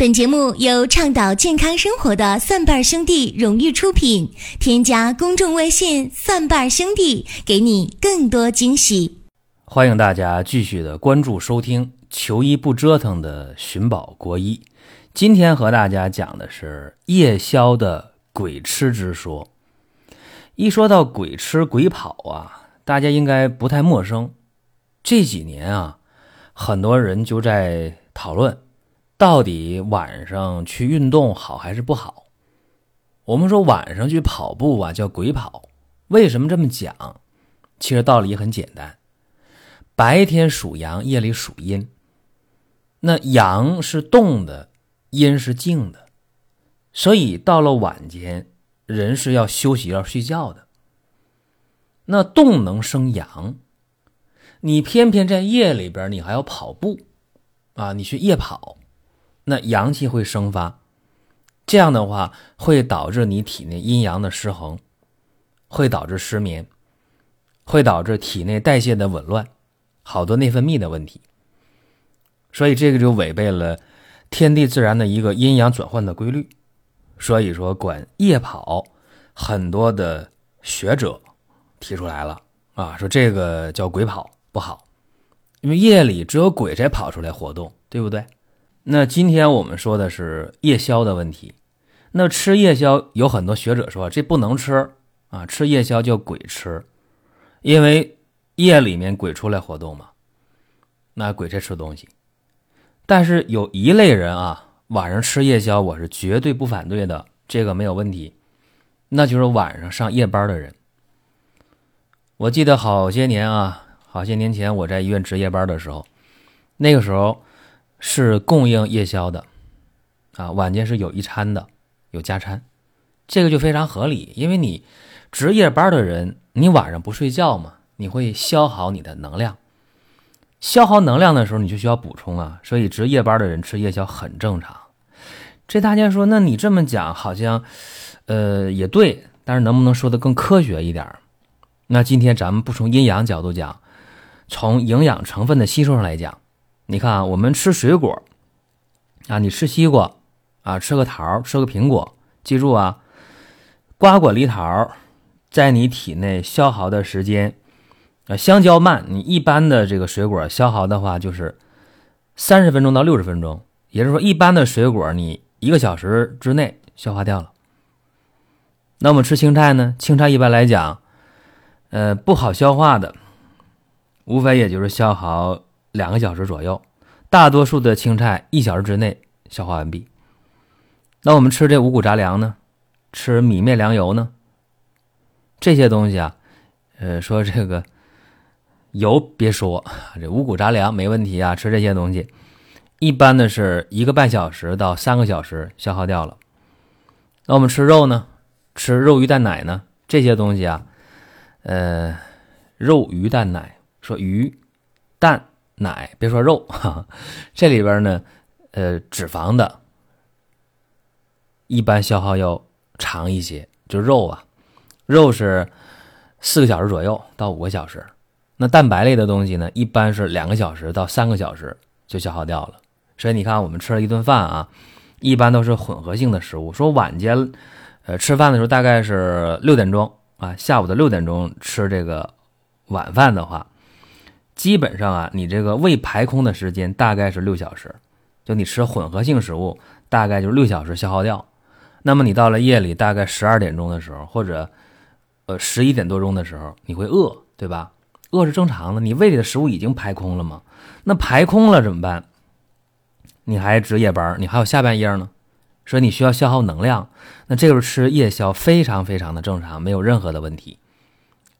本节目由倡导健康生活的蒜瓣兄弟荣誉出品。添加公众微信“蒜瓣兄弟”，给你更多惊喜。欢迎大家继续的关注收听“求医不折腾”的寻宝国医。今天和大家讲的是夜宵的鬼吃之说。一说到鬼吃鬼跑啊，大家应该不太陌生。这几年啊，很多人就在讨论。到底晚上去运动好还是不好？我们说晚上去跑步啊叫鬼跑，为什么这么讲？其实道理也很简单，白天属阳，夜里属阴。那阳是动的，阴是静的，所以到了晚间，人是要休息要睡觉的。那动能生阳，你偏偏在夜里边，你还要跑步啊？你去夜跑。那阳气会生发，这样的话会导致你体内阴阳的失衡，会导致失眠，会导致体内代谢的紊乱，好多内分泌的问题。所以这个就违背了天地自然的一个阴阳转换的规律。所以说，管夜跑，很多的学者提出来了啊，说这个叫鬼跑不好，因为夜里只有鬼才跑出来活动，对不对？那今天我们说的是夜宵的问题。那吃夜宵有很多学者说这不能吃啊，吃夜宵叫鬼吃，因为夜里面鬼出来活动嘛，那鬼才吃东西。但是有一类人啊，晚上吃夜宵我是绝对不反对的，这个没有问题。那就是晚上上夜班的人。我记得好些年啊，好些年前我在医院值夜班的时候，那个时候。是供应夜宵的，啊，晚间是有一餐的，有加餐，这个就非常合理。因为你值夜班的人，你晚上不睡觉嘛，你会消耗你的能量，消耗能量的时候，你就需要补充啊。所以值夜班的人吃夜宵很正常。这大家说，那你这么讲好像，呃，也对，但是能不能说的更科学一点？那今天咱们不从阴阳角度讲，从营养成分的吸收上来讲。你看啊，我们吃水果啊，你吃西瓜啊，吃个桃，吃个苹果，记住啊，瓜果梨桃在你体内消耗的时间，啊，香蕉慢，你一般的这个水果消耗的话就是三十分钟到六十分钟，也就是说，一般的水果你一个小时之内消化掉了。那我们吃青菜呢？青菜一般来讲，呃，不好消化的，无非也就是消耗。两个小时左右，大多数的青菜一小时之内消化完毕。那我们吃这五谷杂粮呢？吃米面粮油呢？这些东西啊，呃，说这个油别说，这五谷杂粮没问题啊。吃这些东西，一般的是一个半小时到三个小时消耗掉了。那我们吃肉呢？吃肉鱼蛋奶呢？这些东西啊，呃，肉鱼蛋奶，说鱼蛋。奶，别说肉，哈，这里边呢，呃，脂肪的，一般消耗要长一些。就肉啊，肉是四个小时左右到五个小时。那蛋白类的东西呢，一般是两个小时到三个小时就消耗掉了。所以你看，我们吃了一顿饭啊，一般都是混合性的食物。说晚间，呃，吃饭的时候大概是六点钟啊，下午的六点钟吃这个晚饭的话。基本上啊，你这个胃排空的时间大概是六小时，就你吃混合性食物，大概就是六小时消耗掉。那么你到了夜里大概十二点钟的时候，或者呃十一点多钟的时候，你会饿，对吧？饿是正常的，你胃里的食物已经排空了嘛？那排空了怎么办？你还值夜班，你还有下半夜呢，所以你需要消耗能量。那这个时候吃夜宵非常非常的正常，没有任何的问题。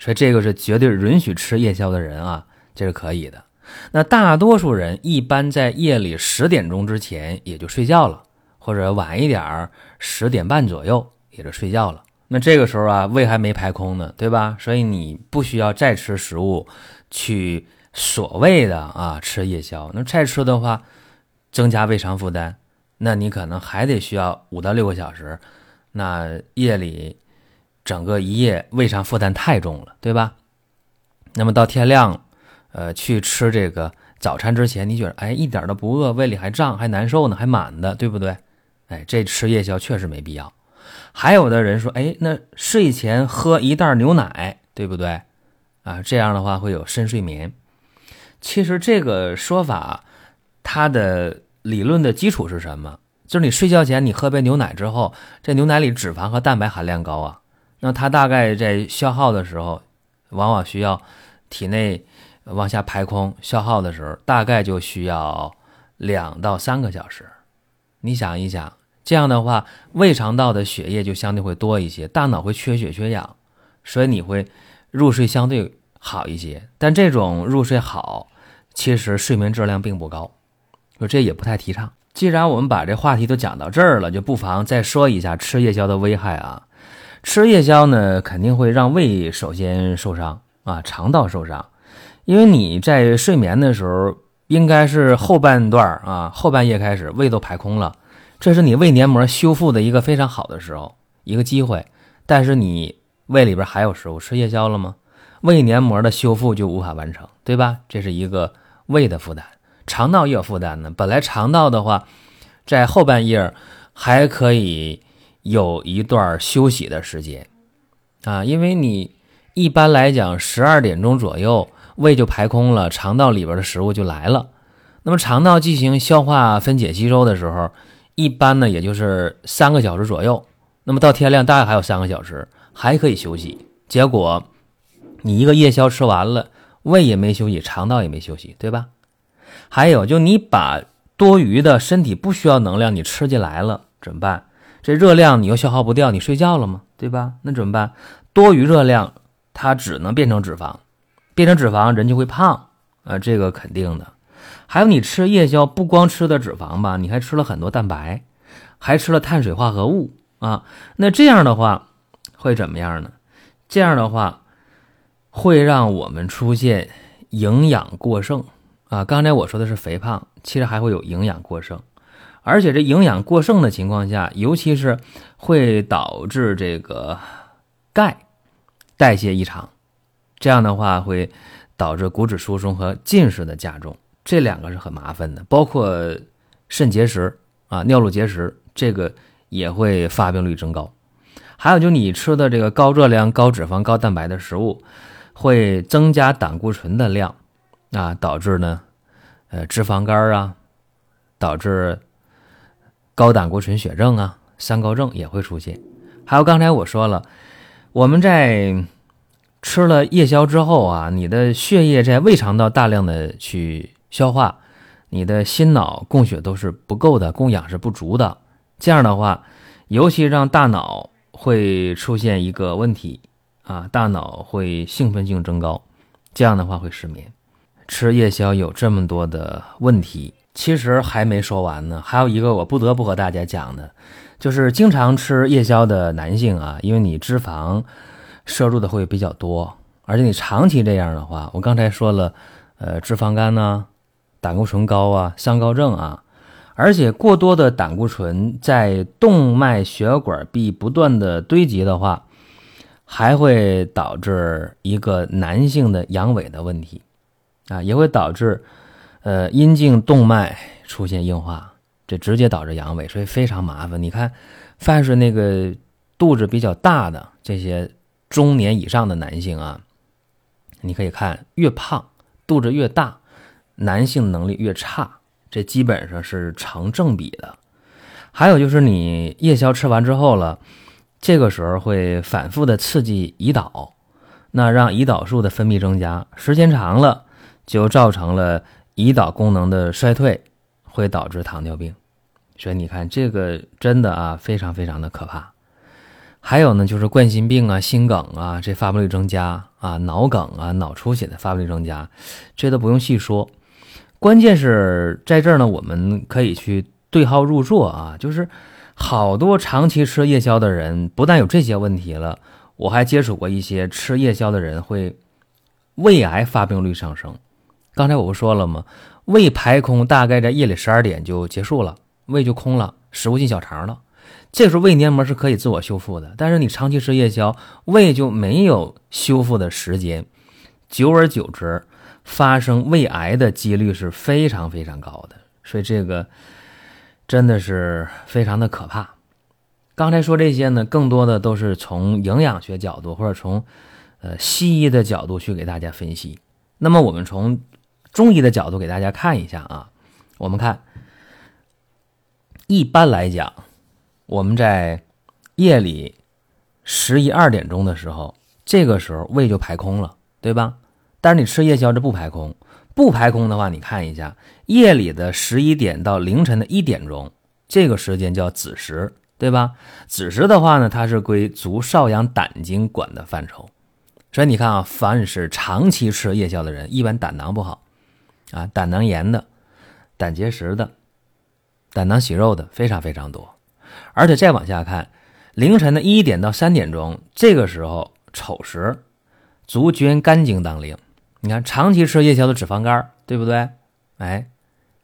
所以这个是绝对允许吃夜宵的人啊。这是可以的。那大多数人一般在夜里十点钟之前也就睡觉了，或者晚一点儿十点半左右也就睡觉了。那这个时候啊，胃还没排空呢，对吧？所以你不需要再吃食物去所谓的啊吃夜宵。那再吃的话，增加胃肠负担，那你可能还得需要五到六个小时。那夜里整个一夜胃肠负担太重了，对吧？那么到天亮。呃，去吃这个早餐之前你觉得哎一点都不饿，胃里还胀还难受呢，还满的，对不对？哎，这吃夜宵确实没必要。还有的人说，哎，那睡前喝一袋牛奶，对不对？啊，这样的话会有深睡眠。其实这个说法，它的理论的基础是什么？就是你睡觉前你喝杯牛奶之后，这牛奶里脂肪和蛋白含量高啊，那它大概在消耗的时候，往往需要体内往下排空消耗的时候，大概就需要两到三个小时。你想一想，这样的话，胃肠道的血液就相对会多一些，大脑会缺血缺氧，所以你会入睡相对。好一些，但这种入睡好，其实睡眠质量并不高，说这也不太提倡。既然我们把这话题都讲到这儿了，就不妨再说一下吃夜宵的危害啊。吃夜宵呢，肯定会让胃首先受伤啊，肠道受伤，因为你在睡眠的时候，应该是后半段啊，后半夜开始胃都排空了，这是你胃黏膜修复的一个非常好的时候，一个机会。但是你胃里边还有食物，吃夜宵了吗？胃黏膜的修复就无法完成，对吧？这是一个胃的负担，肠道也有负担呢。本来肠道的话，在后半夜还可以有一段休息的时间啊，因为你一般来讲十二点钟左右胃就排空了，肠道里边的食物就来了。那么肠道进行消化、分解、吸收的时候，一般呢也就是三个小时左右。那么到天亮大概还有三个小时，还可以休息。结果。你一个夜宵吃完了，胃也没休息，肠道也没休息，对吧？还有，就你把多余的身体不需要能量你吃进来了怎么办？这热量你又消耗不掉，你睡觉了吗？对吧？那怎么办？多余热量它只能变成脂肪，变成脂肪人就会胖啊，这个肯定的。还有你吃夜宵不光吃的脂肪吧，你还吃了很多蛋白，还吃了碳水化合物啊。那这样的话会怎么样呢？这样的话。会让我们出现营养过剩啊！刚才我说的是肥胖，其实还会有营养过剩，而且这营养过剩的情况下，尤其是会导致这个钙代谢异常，这样的话会导致骨质疏松和近视的加重，这两个是很麻烦的。包括肾结石啊、尿路结石，这个也会发病率增高。还有就你吃的这个高热量、高脂肪、高蛋白的食物。会增加胆固醇的量，啊，导致呢，呃，脂肪肝啊，导致高胆固醇血症啊，三高症也会出现。还有刚才我说了，我们在吃了夜宵之后啊，你的血液在胃肠道大量的去消化，你的心脑供血都是不够的，供氧是不足的。这样的话，尤其让大脑会出现一个问题。啊，大脑会兴奋性增高，这样的话会失眠。吃夜宵有这么多的问题，其实还没说完呢。还有一个我不得不和大家讲的，就是经常吃夜宵的男性啊，因为你脂肪摄入的会比较多，而且你长期这样的话，我刚才说了，呃，脂肪肝呢，胆固醇高啊，三高症啊，而且过多的胆固醇在动脉血管壁不断的堆积的话。还会导致一个男性的阳痿的问题，啊，也会导致，呃，阴茎动脉出现硬化，这直接导致阳痿，所以非常麻烦。你看，凡是那个肚子比较大的这些中年以上的男性啊，你可以看，越胖肚子越大，男性能力越差，这基本上是成正比的。还有就是你夜宵吃完之后了。这个时候会反复的刺激胰岛，那让胰岛素的分泌增加，时间长了就造成了胰岛功能的衰退，会导致糖尿病。所以你看这个真的啊，非常非常的可怕。还有呢，就是冠心病啊、心梗啊，这发病率增加啊，脑梗啊、脑出血的发病率增加，这都不用细说。关键是在这儿呢，我们可以去对号入座啊，就是。好多长期吃夜宵的人，不但有这些问题了，我还接触过一些吃夜宵的人会胃癌发病率上升。刚才我不说了吗？胃排空大概在夜里十二点就结束了，胃就空了，食物进小肠了。这时候胃黏膜是可以自我修复的，但是你长期吃夜宵，胃就没有修复的时间，久而久之，发生胃癌的几率是非常非常高的。所以这个真的是非常的可怕。刚才说这些呢，更多的都是从营养学角度或者从呃西医的角度去给大家分析。那么我们从中医的角度给大家看一下啊，我们看，一般来讲，我们在夜里十一二点钟的时候，这个时候胃就排空了，对吧？但是你吃夜宵这不排空。不排空的话，你看一下夜里的十一点到凌晨的一点钟，这个时间叫子时，对吧？子时的话呢，它是归足少阳胆经管的范畴，所以你看啊，凡是长期吃夜宵的人，一般胆囊不好啊，胆囊炎的、胆结石的、胆囊息肉的非常非常多。而且再往下看，凌晨的一点到三点钟，这个时候丑时，足厥肝经当令。你看，长期吃夜宵的脂肪肝，对不对？哎，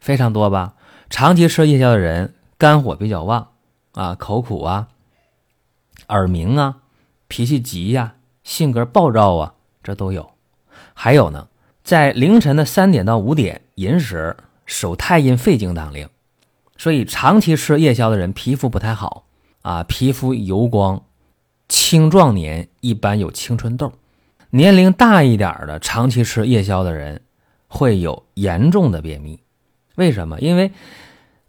非常多吧？长期吃夜宵的人，肝火比较旺啊，口苦啊，耳鸣啊，脾气急呀，性格暴躁啊，这都有。还有呢，在凌晨的三点到五点寅时，手太阴肺经当令，所以长期吃夜宵的人皮肤不太好啊，皮肤油光，青壮年一般有青春痘。年龄大一点的，长期吃夜宵的人，会有严重的便秘。为什么？因为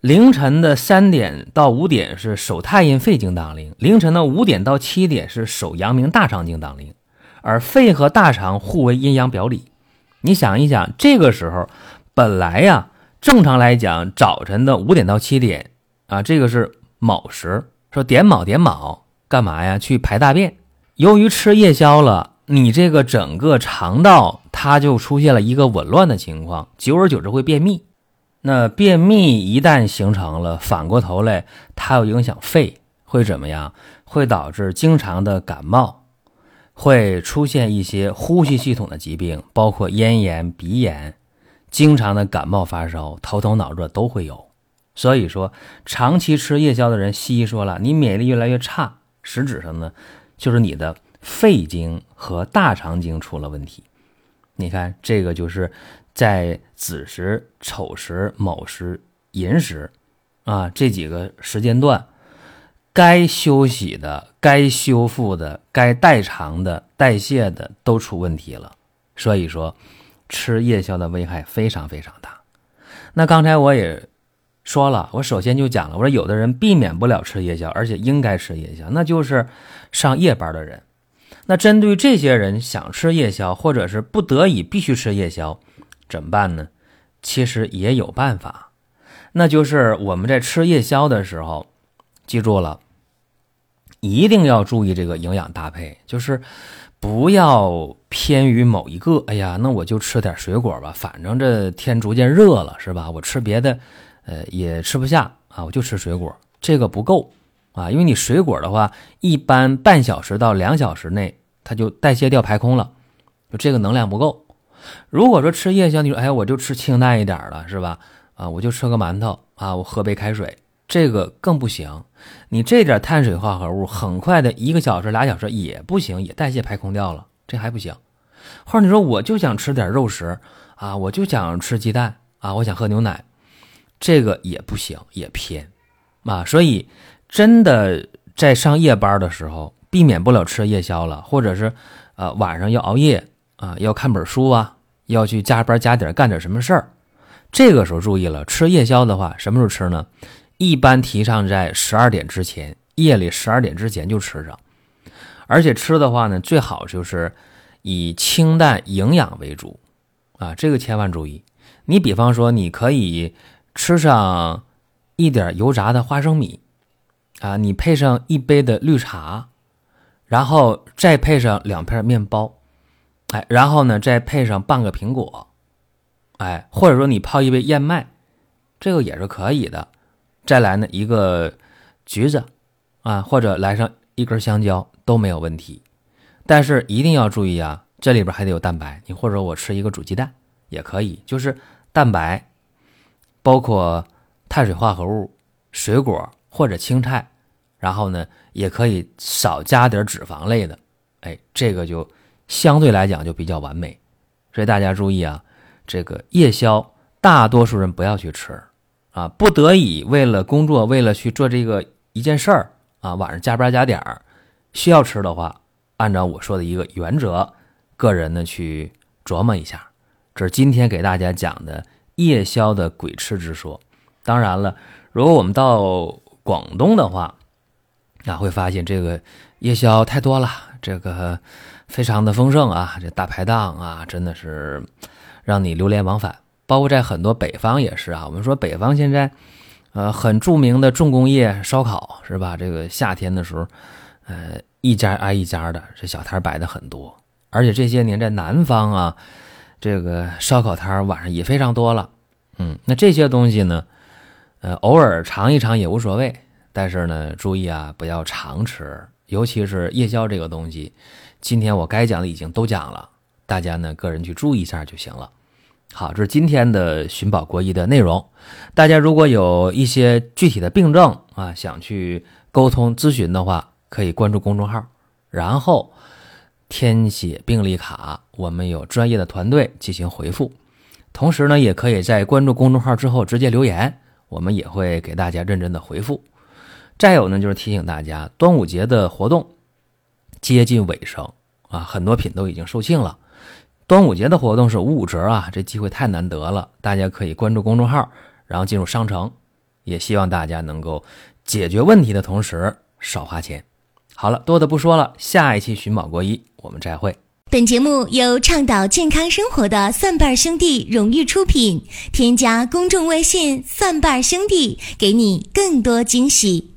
凌晨的三点到五点是手太阴肺经当令，凌晨的五点到七点是手阳明大肠经当令，而肺和大肠互为阴阳表里。你想一想，这个时候本来呀，正常来讲，早晨的五点到七点啊，这个是卯时，说点卯点卯干嘛呀？去排大便。由于吃夜宵了。你这个整个肠道，它就出现了一个紊乱的情况，久而久之会便秘。那便秘一旦形成了，反过头来，它又影响肺，会怎么样？会导致经常的感冒，会出现一些呼吸系统的疾病，包括咽炎、鼻炎，经常的感冒发烧、头疼脑热都会有。所以说，长期吃夜宵的人，西医说了，你免疫力越来越差，实质上呢，就是你的。肺经和大肠经出了问题，你看这个就是在子时、丑时、卯时、寅时啊这几个时间段，该休息的、该修复的、该代偿的、代谢的都出问题了。所以说，吃夜宵的危害非常非常大。那刚才我也说了，我首先就讲了，我说有的人避免不了吃夜宵，而且应该吃夜宵，那就是上夜班的人。那针对这些人想吃夜宵，或者是不得已必须吃夜宵，怎么办呢？其实也有办法，那就是我们在吃夜宵的时候，记住了，一定要注意这个营养搭配，就是不要偏于某一个。哎呀，那我就吃点水果吧，反正这天逐渐热了，是吧？我吃别的，呃，也吃不下啊，我就吃水果，这个不够。啊，因为你水果的话，一般半小时到两小时内它就代谢掉排空了，就这个能量不够。如果说吃夜宵，你说哎，我就吃清淡一点了，是吧？啊，我就吃个馒头啊，我喝杯开水，这个更不行。你这点碳水化合物，很快的一个小时俩小时也不行，也代谢排空掉了，这还不行。或者你说我就想吃点肉食啊，我就想吃鸡蛋啊，我想喝牛奶，这个也不行，也偏啊，所以。真的在上夜班的时候，避免不了吃夜宵了，或者是，呃，晚上要熬夜啊，要看本书啊，要去加班加点干点什么事儿，这个时候注意了，吃夜宵的话，什么时候吃呢？一般提倡在十二点之前，夜里十二点之前就吃上，而且吃的话呢，最好就是以清淡营养为主，啊，这个千万注意。你比方说，你可以吃上一点油炸的花生米。啊，你配上一杯的绿茶，然后再配上两片面包，哎，然后呢，再配上半个苹果，哎，或者说你泡一杯燕麦，这个也是可以的。再来呢一个橘子，啊，或者来上一根香蕉都没有问题。但是一定要注意啊，这里边还得有蛋白。你或者我吃一个煮鸡蛋也可以，就是蛋白，包括碳水化合物、水果。或者青菜，然后呢，也可以少加点脂肪类的，哎，这个就相对来讲就比较完美。所以大家注意啊，这个夜宵，大多数人不要去吃啊，不得已为了工作，为了去做这个一件事儿啊，晚上加班加点儿需要吃的话，按照我说的一个原则，个人呢去琢磨一下。这是今天给大家讲的夜宵的鬼吃之说。当然了，如果我们到广东的话，那会发现这个夜宵太多了，这个非常的丰盛啊，这大排档啊，真的是让你流连忘返。包括在很多北方也是啊，我们说北方现在，呃，很著名的重工业烧烤是吧？这个夏天的时候，呃，一家挨一家的，这小摊摆的很多。而且这些年在南方啊，这个烧烤摊晚上也非常多了。嗯，那这些东西呢？呃，偶尔尝一尝也无所谓，但是呢，注意啊，不要常吃，尤其是夜宵这个东西。今天我该讲的已经都讲了，大家呢个人去注意一下就行了。好，这是今天的寻宝国医的内容。大家如果有一些具体的病症啊，想去沟通咨询的话，可以关注公众号，然后填写病历卡，我们有专业的团队进行回复。同时呢，也可以在关注公众号之后直接留言。我们也会给大家认真的回复。再有呢，就是提醒大家，端午节的活动接近尾声啊，很多品都已经售罄了。端午节的活动是五五折啊，这机会太难得了，大家可以关注公众号，然后进入商城。也希望大家能够解决问题的同时少花钱。好了，多的不说了，下一期寻宝国医我们再会。本节目由倡导健康生活的蒜瓣兄弟荣誉出品。添加公众微信“蒜瓣兄弟”，给你更多惊喜。